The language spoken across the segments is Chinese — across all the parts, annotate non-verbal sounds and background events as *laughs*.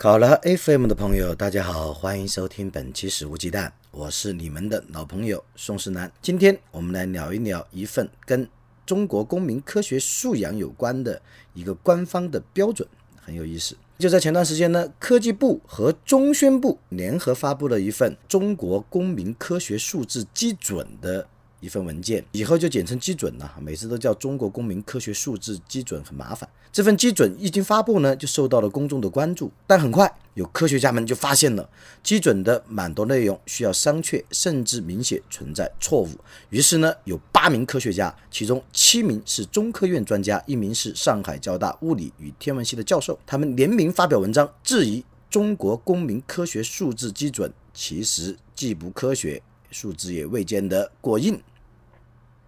考拉 FM 的朋友，大家好，欢迎收听本期《史无忌惮》，我是你们的老朋友宋世南。今天我们来聊一聊一份跟中国公民科学素养有关的一个官方的标准，很有意思。就在前段时间呢，科技部和中宣部联合发布了一份中国公民科学素质基准的。一份文件，以后就简称基准了。每次都叫中国公民科学数字基准，很麻烦。这份基准一经发布呢，就受到了公众的关注。但很快，有科学家们就发现了基准的蛮多内容需要商榷，甚至明显存在错误。于是呢，有八名科学家，其中七名是中科院专家，一名是上海交大物理与天文系的教授，他们联名发表文章，质疑中国公民科学数字基准其实既不科学，数字也未见得过硬。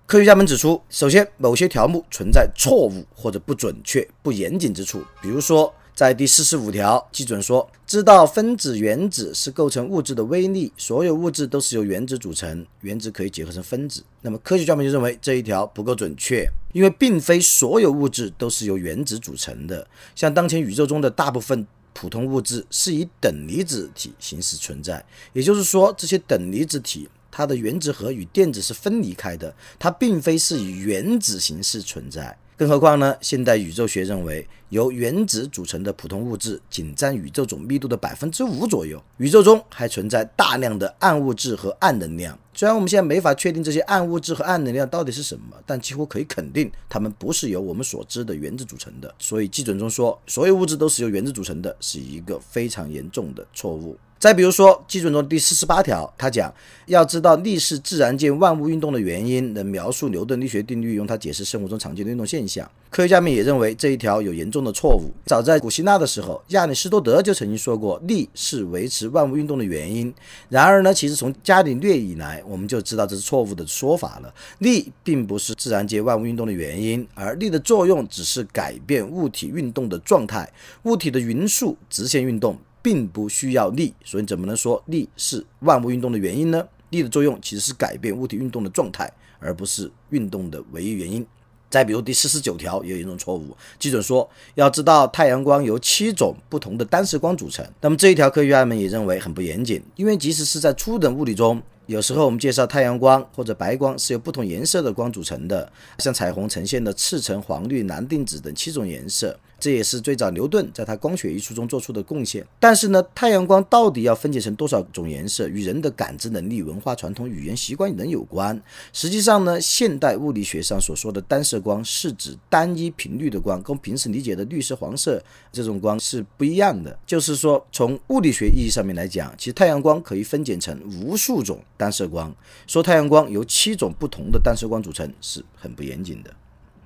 科学家们指出，首先，某些条目存在错误或者不准确、不严谨之处。比如说，在第四十五条，基准说，知道分子原子是构成物质的微粒，所有物质都是由原子组成，原子可以结合成分子。那么，科学家们就认为这一条不够准确，因为并非所有物质都是由原子组成的。像当前宇宙中的大部分普通物质是以等离子体形式存在，也就是说，这些等离子体。它的原子核与电子是分离开的，它并非是以原子形式存在。更何况呢？现代宇宙学认为，由原子组成的普通物质仅占宇宙总密度的百分之五左右。宇宙中还存在大量的暗物质和暗能量。虽然我们现在没法确定这些暗物质和暗能量到底是什么，但几乎可以肯定，它们不是由我们所知的原子组成的。所以，基准中说所有物质都是由原子组成的，是一个非常严重的错误。再比如说，基准中第四十八条，他讲要知道力是自然界万物运动的原因，能描述牛顿力学定律，用它解释生活中常见的运动现象。科学家们也认为这一条有严重的错误。早在古希腊的时候，亚里士多德就曾经说过，力是维持万物运动的原因。然而呢，其实从伽利略以来，我们就知道这是错误的说法了。力并不是自然界万物运动的原因，而力的作用只是改变物体运动的状态。物体的匀速直线运动。并不需要力，所以怎么能说力是万物运动的原因呢？力的作用其实是改变物体运动的状态，而不是运动的唯一原因。再比如第四十九条有一种错误，基准说要知道太阳光由七种不同的单色光组成。那么这一条科学家们也认为很不严谨，因为即使是在初等物理中，有时候我们介绍太阳光或者白光是由不同颜色的光组成的，像彩虹呈现的赤橙黄绿蓝靛紫等七种颜色。这也是最早牛顿在他光学一书中做出的贡献。但是呢，太阳光到底要分解成多少种颜色，与人的感知能力、文化传统、语言习惯等有关。实际上呢，现代物理学上所说的单色光是指单一频率的光，跟平时理解的绿色、黄色这种光是不一样的。就是说，从物理学意义上面来讲，其实太阳光可以分解成无数种单色光。说太阳光由七种不同的单色光组成是很不严谨的。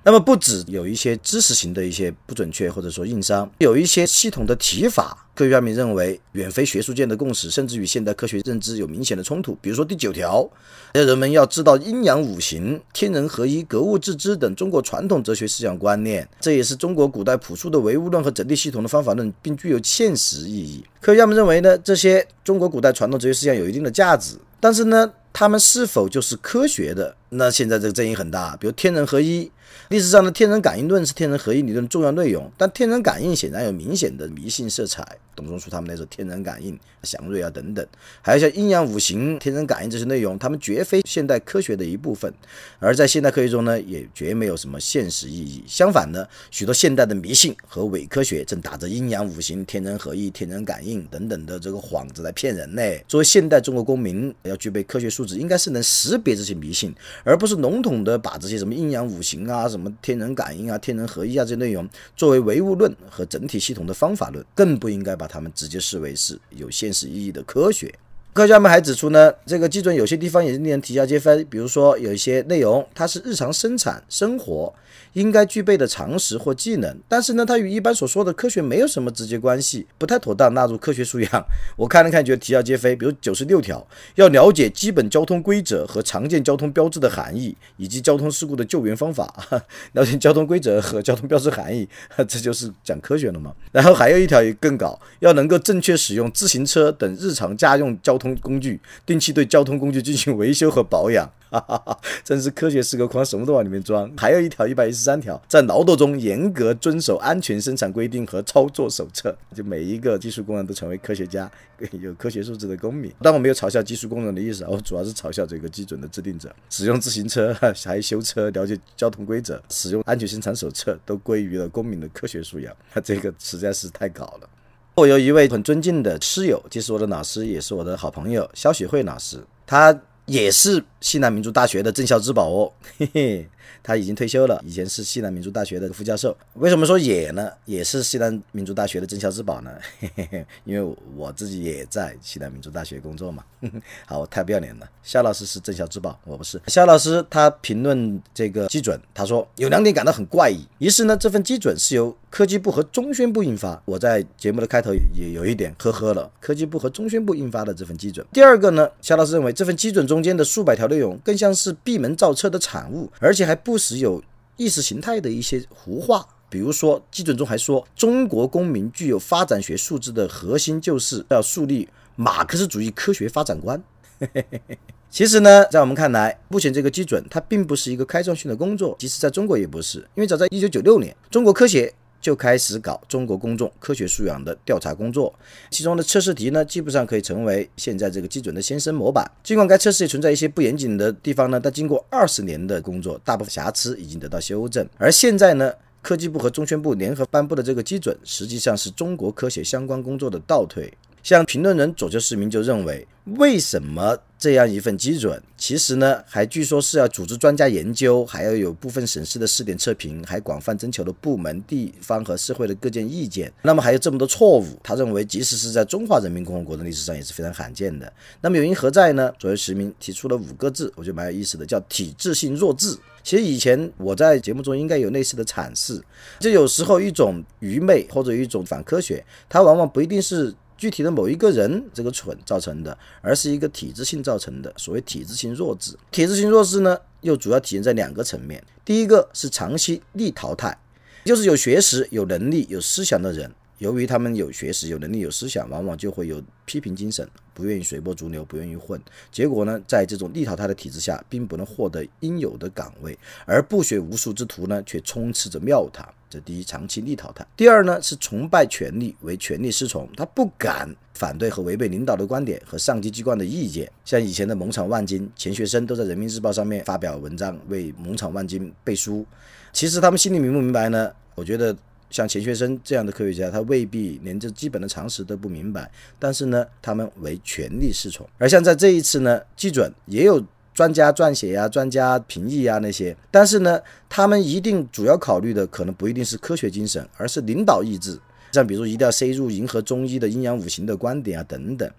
那么不止有一些知识型的一些不准确或者说硬伤，有一些系统的提法，科学家们认为远非学术界的共识，甚至与现代科学认知有明显的冲突。比如说第九条，人们要知道阴阳五行、天人合一、格物致知等中国传统哲学思想观念，这也是中国古代朴素的唯物论和整体系统的方法论，并具有现实意义。科学家们认为呢，这些中国古代传统哲学思想有一定的价值，但是呢，他们是否就是科学的？那现在这个争议很大。比如天人合一。历史上的天人感应论是天人合一理论重要内容，但天人感应显然有明显的迷信色彩。董仲舒他们那时候天人感应、祥瑞啊等等，还有像阴阳五行、天人感应这些内容，他们绝非现代科学的一部分，而在现代科学中呢，也绝没有什么现实意义。相反呢，许多现代的迷信和伪科学正打着阴阳五行、天人合一、天人感应等等的这个幌子来骗人呢。作为现代中国公民，要具备科学素质，应该是能识别这些迷信，而不是笼统的把这些什么阴阳五行啊。什么天人感应啊、天人合一啊这些内容，作为唯物论和整体系统的方法论，更不应该把它们直接视为是有现实意义的科学。科学家们还指出呢，这个基准有些地方也是令人啼笑皆非，比如说有一些内容它是日常生产生活。应该具备的常识或技能，但是呢，它与一般所说的科学没有什么直接关系，不太妥当纳入科学素养。我看了看，觉得啼笑皆非。比如九十六条，要了解基本交通规则和常见交通标志的含义，以及交通事故的救援方法。*laughs* 了解交通规则和交通标志含义，*laughs* 这就是讲科学了嘛？然后还有一条也更搞，要能够正确使用自行车等日常家用交通工具，定期对交通工具进行维修和保养。哈哈哈，真是科学是个筐，什么都往里面装。还有一条一百一十三条，在劳动中严格遵守安全生产规定和操作手册，就每一个技术工人都成为科学家，*laughs* 有科学素质的公民。但我没有嘲笑技术工人的意思，我主要是嘲笑这个基准的制定者。使用自行车 *laughs* 还修车，了解交通规则，使用安全生产手册，都归于了公民的科学素养。*laughs* 这个实在是太搞了。我有一位很尊敬的师友，既是我的老师，也是我的好朋友，肖雪慧老师，他。也是西南民族大学的镇校之宝哦，嘿嘿。他已经退休了，以前是西南民族大学的副教授。为什么说也呢？也是西南民族大学的镇校之宝呢？*laughs* 因为我自己也在西南民族大学工作嘛。*laughs* 好，我太不要脸了。肖老师是镇校之宝，我不是。肖老师他评论这个基准，他说有两点感到很怪异。一是呢，这份基准是由科技部和中宣部印发。我在节目的开头也有一点呵呵了。科技部和中宣部印发的这份基准。第二个呢，肖老师认为这份基准中间的数百条内容更像是闭门造车的产物，而且还不。时有意识形态的一些胡话，比如说基准中还说，中国公民具有发展学素质的核心就是要树立马克思主义科学发展观。*laughs* 其实呢，在我们看来，目前这个基准它并不是一个开创性的工作，即使在中国也不是，因为早在一九九六年，中国科协。就开始搞中国公众科学素养的调查工作，其中的测试题呢，基本上可以成为现在这个基准的先生模板。尽管该测试也存在一些不严谨的地方呢，但经过二十年的工作，大部分瑕疵已经得到修正。而现在呢，科技部和中宣部联合颁布的这个基准，实际上是中国科学相关工作的倒退。像评论人左丘市民就认为，为什么这样一份基准，其实呢，还据说是要组织专家研究，还要有部分省市的试点测评，还广泛征求了部门、地方和社会的各界意见。那么还有这么多错误，他认为，即使是在中华人民共和国的历史上也是非常罕见的。那么原因何在呢？左丘市民提出了五个字，我觉得蛮有意思的，叫体制性弱智。其实以前我在节目中应该有类似的阐释，就有时候一种愚昧或者一种反科学，它往往不一定是。具体的某一个人这个蠢造成的，而是一个体制性造成的。所谓体制性弱智，体制性弱智呢，又主要体现在两个层面。第一个是长期逆淘汰，就是有学识、有能力、有思想的人。由于他们有学识、有能力、有思想，往往就会有批评精神，不愿意随波逐流，不愿意混。结果呢，在这种逆淘汰的体制下，并不能获得应有的岗位，而不学无术之徒呢，却充斥着庙堂。这第一，长期逆淘汰；第二呢，是崇拜权力，为权力失从，他不敢反对和违背领导的观点和上级机关的意见。像以前的蒙场万金钱学森都在人民日报上面发表文章，为蒙场万金背书。其实他们心里明不明白呢？我觉得。像钱学森这样的科学家，他未必连这基本的常识都不明白，但是呢，他们唯权力是从。而像在这一次呢，基准也有专家撰写呀、专家评议呀那些，但是呢，他们一定主要考虑的可能不一定是科学精神，而是领导意志。像比如一定要塞入迎合中医的阴阳五行的观点啊等等，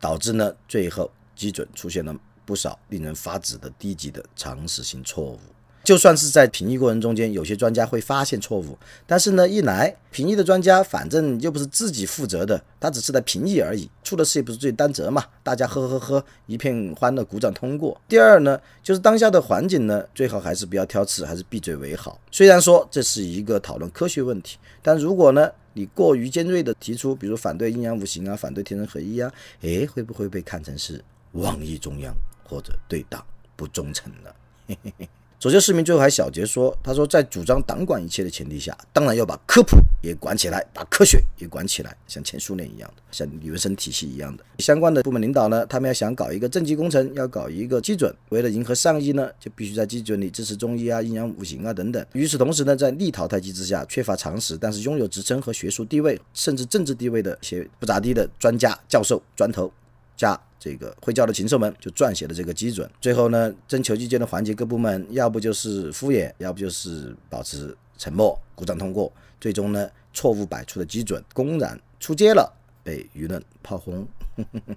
导致呢，最后基准出现了不少令人发指的低级的常识性错误。就算是在评议过程中间，有些专家会发现错误，但是呢，一来评议的专家反正又不是自己负责的，他只是在评议而已，出的事也不是自己担责嘛，大家呵呵呵一片欢乐，鼓掌通过。第二呢，就是当下的环境呢，最好还是不要挑刺，还是闭嘴为好。虽然说这是一个讨论科学问题，但如果呢，你过于尖锐的提出，比如反对阴阳五行啊，反对天人合一啊，诶，会不会被看成是妄议中央或者对党不忠诚呢？嘿嘿嘿。左丘市民最后还小结说：“他说，在主张党管一切的前提下，当然要把科普也管起来，把科学也管起来，像前苏联一样的，像李文生体系一样的。相关的部门领导呢，他们要想搞一个政绩工程，要搞一个基准，为了迎合上意呢，就必须在基准里支持中医啊、阴阳五行啊等等。与此同时呢，在逆淘汰机制下，缺乏常识，但是拥有职称和学术地位，甚至政治地位的一些不咋地的专家、教授、砖头。”加这个会教的禽兽们就撰写了这个基准，最后呢，征求意见的环节各部门要不就是敷衍，要不就是保持沉默，鼓掌通过。最终呢，错误百出的基准公然出街了，被舆论炮轰。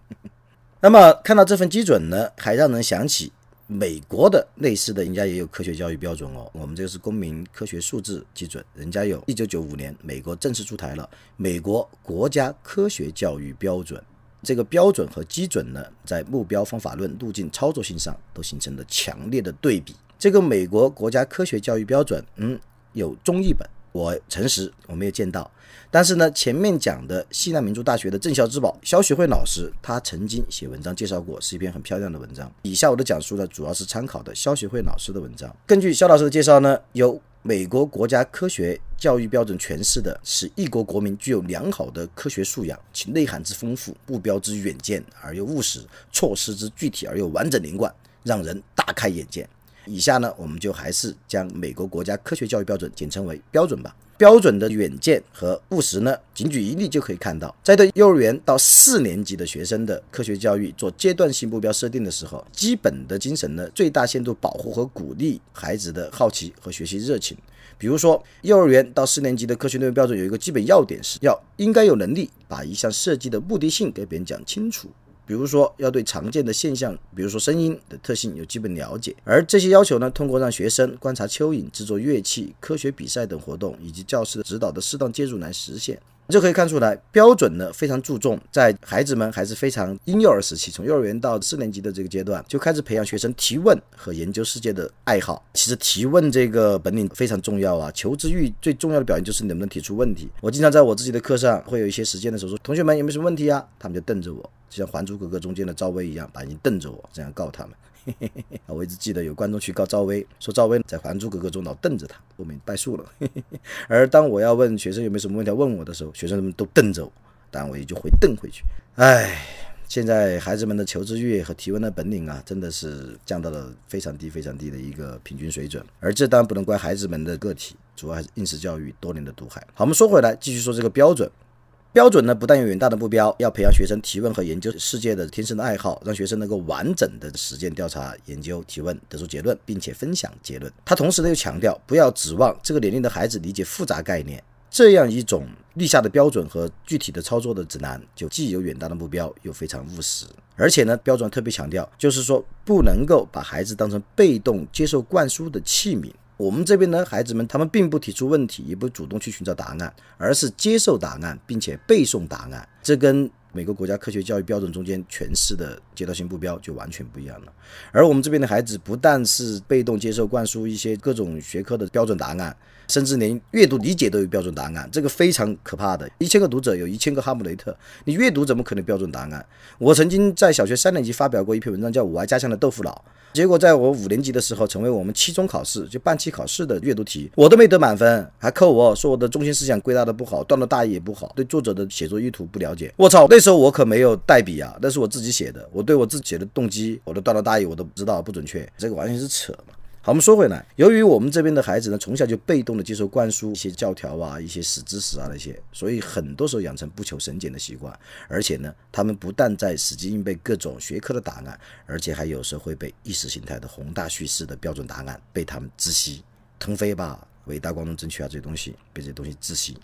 *laughs* 那么看到这份基准呢，还让人想起美国的类似的，人家也有科学教育标准哦。我们这个是公民科学素质基准，人家有一九九五年美国正式出台了美国国家科学教育标准。这个标准和基准呢，在目标、方法论、路径、操作性上都形成了强烈的对比。这个美国国家科学教育标准，嗯，有中译本，我诚实我没有见到。但是呢，前面讲的西南民族大学的郑孝之宝肖学慧老师，他曾经写文章介绍过，是一篇很漂亮的文章。以下我的讲述呢，主要是参考的肖学慧老师的文章。根据肖老师的介绍呢，有。美国国家科学教育标准诠释的是一国国民具有良好的科学素养，其内涵之丰富，目标之远见而又务实，措施之具体而又完整连贯，让人大开眼界。以下呢，我们就还是将美国国家科学教育标准简称为标准吧。标准的远见和务实呢，仅举一例就可以看到，在对幼儿园到四年级的学生的科学教育做阶段性目标设定的时候，基本的精神呢，最大限度保护和鼓励孩子的好奇和学习热情。比如说，幼儿园到四年级的科学内容标准有一个基本要点是要应该有能力把一项设计的目的性给别人讲清楚。比如说，要对常见的现象，比如说声音的特性有基本了解，而这些要求呢，通过让学生观察蚯蚓、制作乐器、科学比赛等活动，以及教师的指导的适当介入来实现。就可以看出来，标准呢非常注重在孩子们还是非常婴幼儿时期，从幼儿园到四年级的这个阶段，就开始培养学生提问和研究世界的爱好。其实提问这个本领非常重要啊，求知欲最重要的表现就是能不能提出问题。我经常在我自己的课上会有一些时间的时候说，同学们有没有什么问题啊？他们就瞪着我，就像《还珠格格》中间的赵薇一样，把眼睛瞪着我，这样告他们。嘿 *laughs* 嘿我一直记得有观众去告赵薇，说赵薇在《还珠格格》中老瞪着他，后面败诉了。嘿嘿嘿而当我要问学生有没有什么问题要问我的时候，学生们都瞪着我，当然我也就会瞪回去。唉，现在孩子们的求知欲和提问的本领啊，真的是降到了非常低、非常低的一个平均水准。而这当然不能怪孩子们的个体，主要还是应试教育多年的毒害。好，我们说回来，继续说这个标准。标准呢，不但有远大的目标，要培养学生提问和研究世界的天生的爱好，让学生能够完整的实践调查、研究、提问，得出结论，并且分享结论。他同时呢又强调，不要指望这个年龄的孩子理解复杂概念。这样一种立下的标准和具体的操作的指南，就既有远大的目标，又非常务实。而且呢，标准特别强调，就是说不能够把孩子当成被动接受灌输的器皿。我们这边呢，孩子们他们并不提出问题，也不主动去寻找答案，而是接受答案，并且背诵答案。这跟美国国家科学教育标准中间诠释的阶段性目标就完全不一样了。而我们这边的孩子不但是被动接受灌输一些各种学科的标准答案，甚至连阅读理解都有标准答案，这个非常可怕的。一千个读者有一千个哈姆雷特，你阅读怎么可能标准答案？我曾经在小学三年级发表过一篇文章，叫《我爱家乡的豆腐脑》。结果在我五年级的时候，成为我们期中考试就半期考试的阅读题，我都没得满分，还扣我说我的中心思想归纳的不好，段落大意也不好，对作者的写作意图不了解。我操，那时候我可没有代笔啊，那是我自己写的，我对我自己写的动机，我的段落大意我都不知道不准确，这个完全是扯嘛。好，我们说回来，由于我们这边的孩子呢，从小就被动的接受灌输一些教条啊、一些死知识啊那些，所以很多时候养成不求甚解的习惯，而且呢，他们不但在死记硬背各种学科的答案，而且还有时候会被意识形态的宏大叙事的标准答案被他们窒息、腾飞吧，伟大、光荣、正确啊这些东西被这些东西窒息。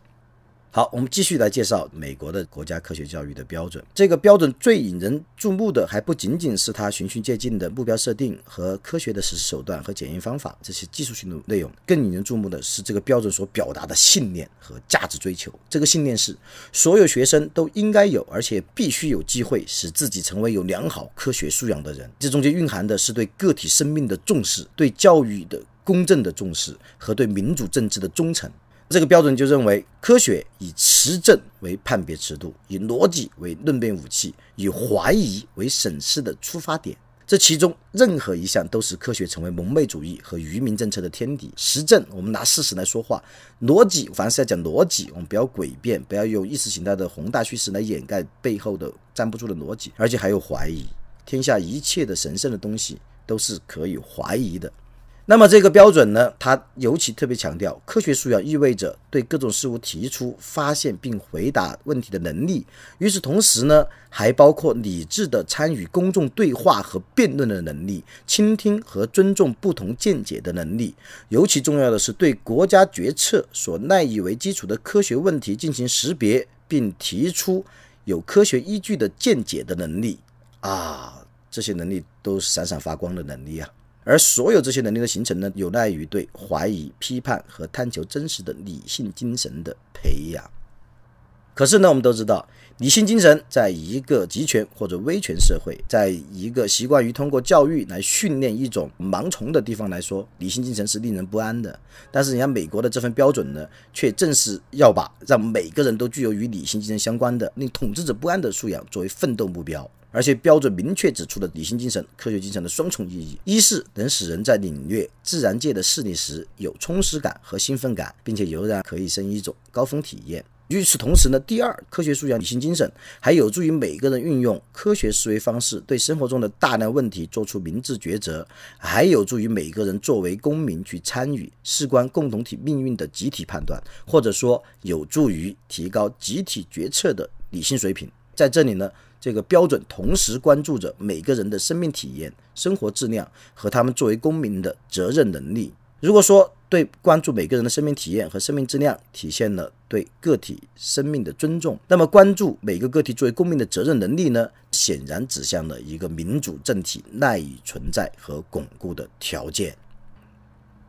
好，我们继续来介绍美国的国家科学教育的标准。这个标准最引人注目的，还不仅仅是它循序渐进的目标设定和科学的实施手段和检验方法这些技术性的内容，更引人注目的是这个标准所表达的信念和价值追求。这个信念是所有学生都应该有，而且必须有机会使自己成为有良好科学素养的人。这中间蕴含的是对个体生命的重视，对教育的公正的重视和对民主政治的忠诚。这个标准就认为，科学以实证为判别尺度，以逻辑为论辩武器，以怀疑为审视的出发点。这其中任何一项都使科学成为蒙昧主义和愚民政策的天敌。实证，我们拿事实来说话；逻辑，凡是要讲逻辑，我们不要诡辩，不要用意识形态的宏大叙事来掩盖背后的站不住的逻辑。而且还有怀疑，天下一切的神圣的东西都是可以怀疑的。那么这个标准呢，它尤其特别强调科学素养意味着对各种事物提出发现并回答问题的能力。与此同时呢，还包括理智的参与公众对话和辩论的能力，倾听和尊重不同见解的能力。尤其重要的是，对国家决策所赖以为基础的科学问题进行识别并提出有科学依据的见解的能力。啊，这些能力都是闪闪发光的能力啊。而所有这些能力的形成呢，有赖于对怀疑、批判和探求真实的理性精神的培养。可是呢，我们都知道，理性精神在一个集权或者威权社会，在一个习惯于通过教育来训练一种盲从的地方来说，理性精神是令人不安的。但是，人家美国的这份标准呢，却正是要把让每个人都具有与理性精神相关的、令统治者不安的素养作为奋斗目标。而且，标准明确指出了理性精神、科学精神的双重意义：一是能使人在领略自然界的势力时有充实感和兴奋感，并且悠然可以生一种高峰体验。与此同时呢，第二，科学素养、理性精神还有助于每个人运用科学思维方式，对生活中的大量问题做出明智抉择，还有助于每个人作为公民去参与事关共同体命运的集体判断，或者说有助于提高集体决策的理性水平。在这里呢，这个标准同时关注着每个人的生命体验、生活质量和他们作为公民的责任能力。如果说对关注每个人的生命体验和生命质量，体现了对个体生命的尊重，那么关注每个个体作为公民的责任能力呢？显然指向了一个民主政体赖以存在和巩固的条件。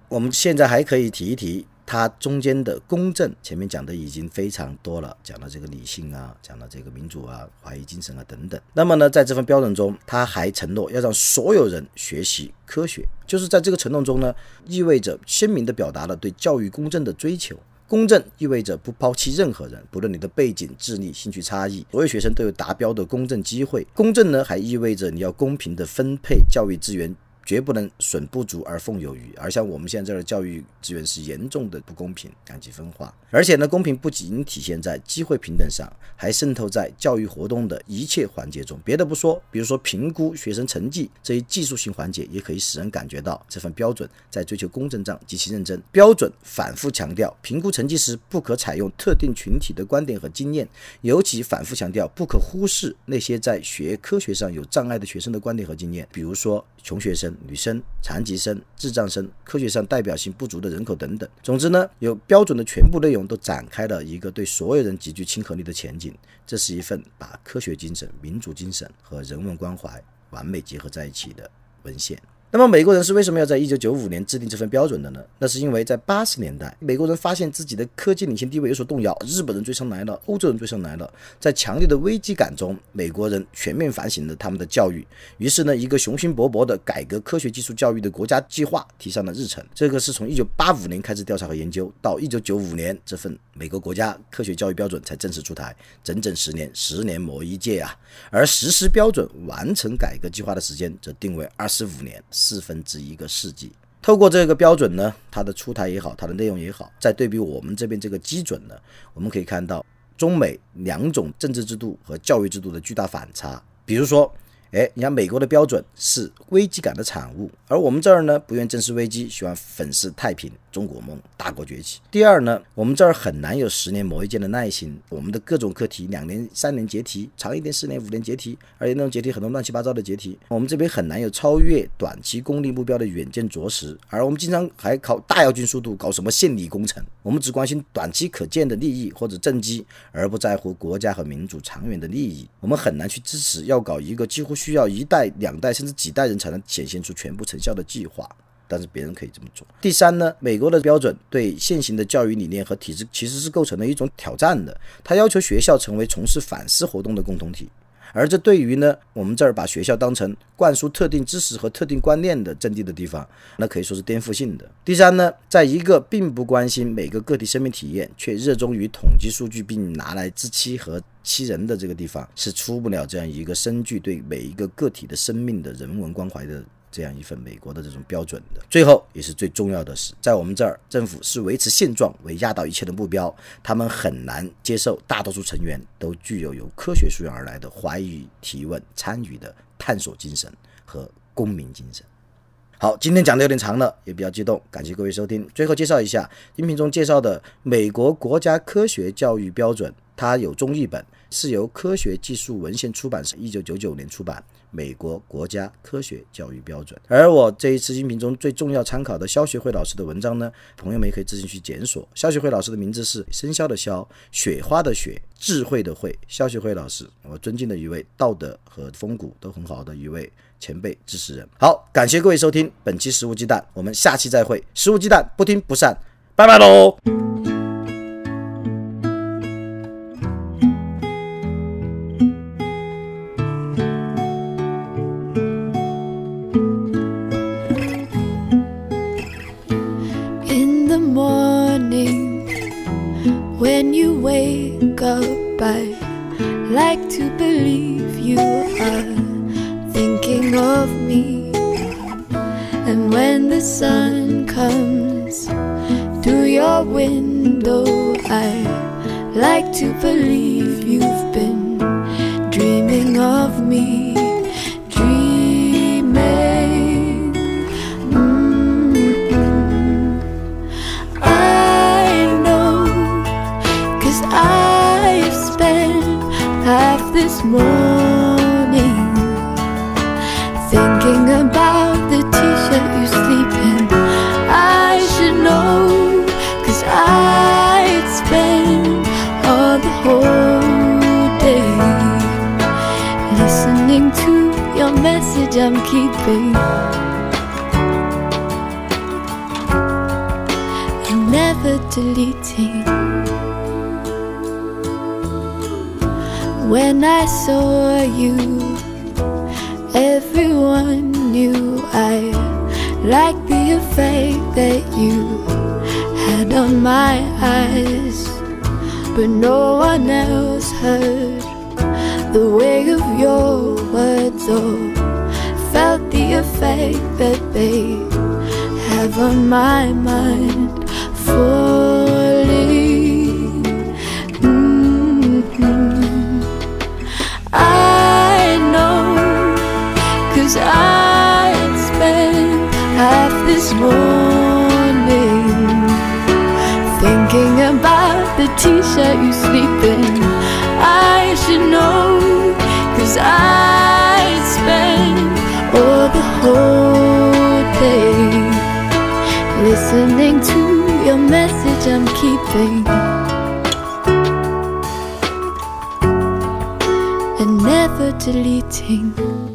我们现在还可以提一提。它中间的公正，前面讲的已经非常多了，讲到这个理性啊，讲到这个民主啊，怀疑精神啊等等。那么呢，在这份标准中，他还承诺要让所有人学习科学，就是在这个承诺中呢，意味着鲜明地表达了对教育公正的追求。公正意味着不抛弃任何人，不论你的背景、智力、兴趣差异，所有学生都有达标的公正机会。公正呢，还意味着你要公平地分配教育资源。绝不能损不足而奉有余，而像我们现在的教育资源是严重的不公平、两极分化。而且呢，公平不仅体现在机会平等上，还渗透在教育活动的一切环节中。别的不说，比如说评估学生成绩这一技术性环节，也可以使人感觉到这份标准在追求公正上极其认真。标准反复强调，评估成绩时不可采用特定群体的观点和经验，尤其反复强调不可忽视那些在学科学上有障碍的学生的观点和经验，比如说穷学生。女生、残疾生、智障生、科学上代表性不足的人口等等。总之呢，有标准的全部内容都展开了一个对所有人极具亲和力的前景。这是一份把科学精神、民主精神和人文关怀完美结合在一起的文献。那么美国人是为什么要在一九九五年制定这份标准的呢？那是因为在八十年代，美国人发现自己的科技领先地位有所动摇，日本人追上来了，欧洲人追上来了。在强烈的危机感中，美国人全面反省了他们的教育。于是呢，一个雄心勃勃的改革科学技术教育的国家计划提上了日程。这个是从一九八五年开始调查和研究，到一九九五年，这份美国国家科学教育标准才正式出台，整整十年，十年磨一剑啊！而实施标准、完成改革计划的时间则定为二十五年。四分之一个世纪，透过这个标准呢，它的出台也好，它的内容也好，再对比我们这边这个基准呢，我们可以看到中美两种政治制度和教育制度的巨大反差。比如说。哎，你看，美国的标准是危机感的产物，而我们这儿呢，不愿正视危机，喜欢粉饰太平，中国梦，大国崛起。第二呢，我们这儿很难有十年磨一剑的耐心，我们的各种课题两年、三年结题，长一点四年、五年结题，而且那种结题很多乱七八糟的结题。我们这边很难有超越短期功利目标的远见卓识，而我们经常还靠大跃进速度搞什么献礼工程，我们只关心短期可见的利益或者政绩，而不在乎国家和民主长远的利益。我们很难去支持要搞一个几乎。需要一代、两代甚至几代人才能显现出全部成效的计划，但是别人可以这么做。第三呢，美国的标准对现行的教育理念和体制其实是构成了一种挑战的，它要求学校成为从事反思活动的共同体。而这对于呢，我们这儿把学校当成灌输特定知识和特定观念的阵地的地方，那可以说是颠覆性的。第三呢，在一个并不关心每个个体生命体验，却热衷于统计数据并拿来自欺和欺人的这个地方，是出不了这样一个深具对每一个个体的生命的人文关怀的。这样一份美国的这种标准的，最后也是最重要的是，在我们这儿，政府是维持现状为压倒一切的目标，他们很难接受大多数成员都具有由科学素养而来的怀疑、提问、参与的探索精神和公民精神。好，今天讲的有点长了，也比较激动，感谢各位收听。最后介绍一下音频中介绍的美国国家科学教育标准。它有中译本，是由科学技术文献出版社一九九九年出版。美国国家科学教育标准，而我这一次音频中最重要参考的肖学慧老师的文章呢，朋友们也可以自行去检索。肖学慧老师的名字是生肖的肖，雪花的雪，智慧的慧。肖学慧老师，我尊敬的一位道德和风骨都很好的一位前辈知识人。好，感谢各位收听本期食物鸡蛋，我们下期再会。食物鸡蛋，不听不散，拜拜喽。Like to believe you've been dreaming of me. Dreaming. Mm-hmm. I know, cause I've spent half this morning deleting. When I saw you, everyone knew I liked the effect that you had on my eyes, but no one else heard the way of your words or felt the effect that they have on my mind falling. Cause I spent half this morning thinking about the t shirt you sleep in. I should know, cause I spent all the whole day listening to your message I'm keeping and never deleting.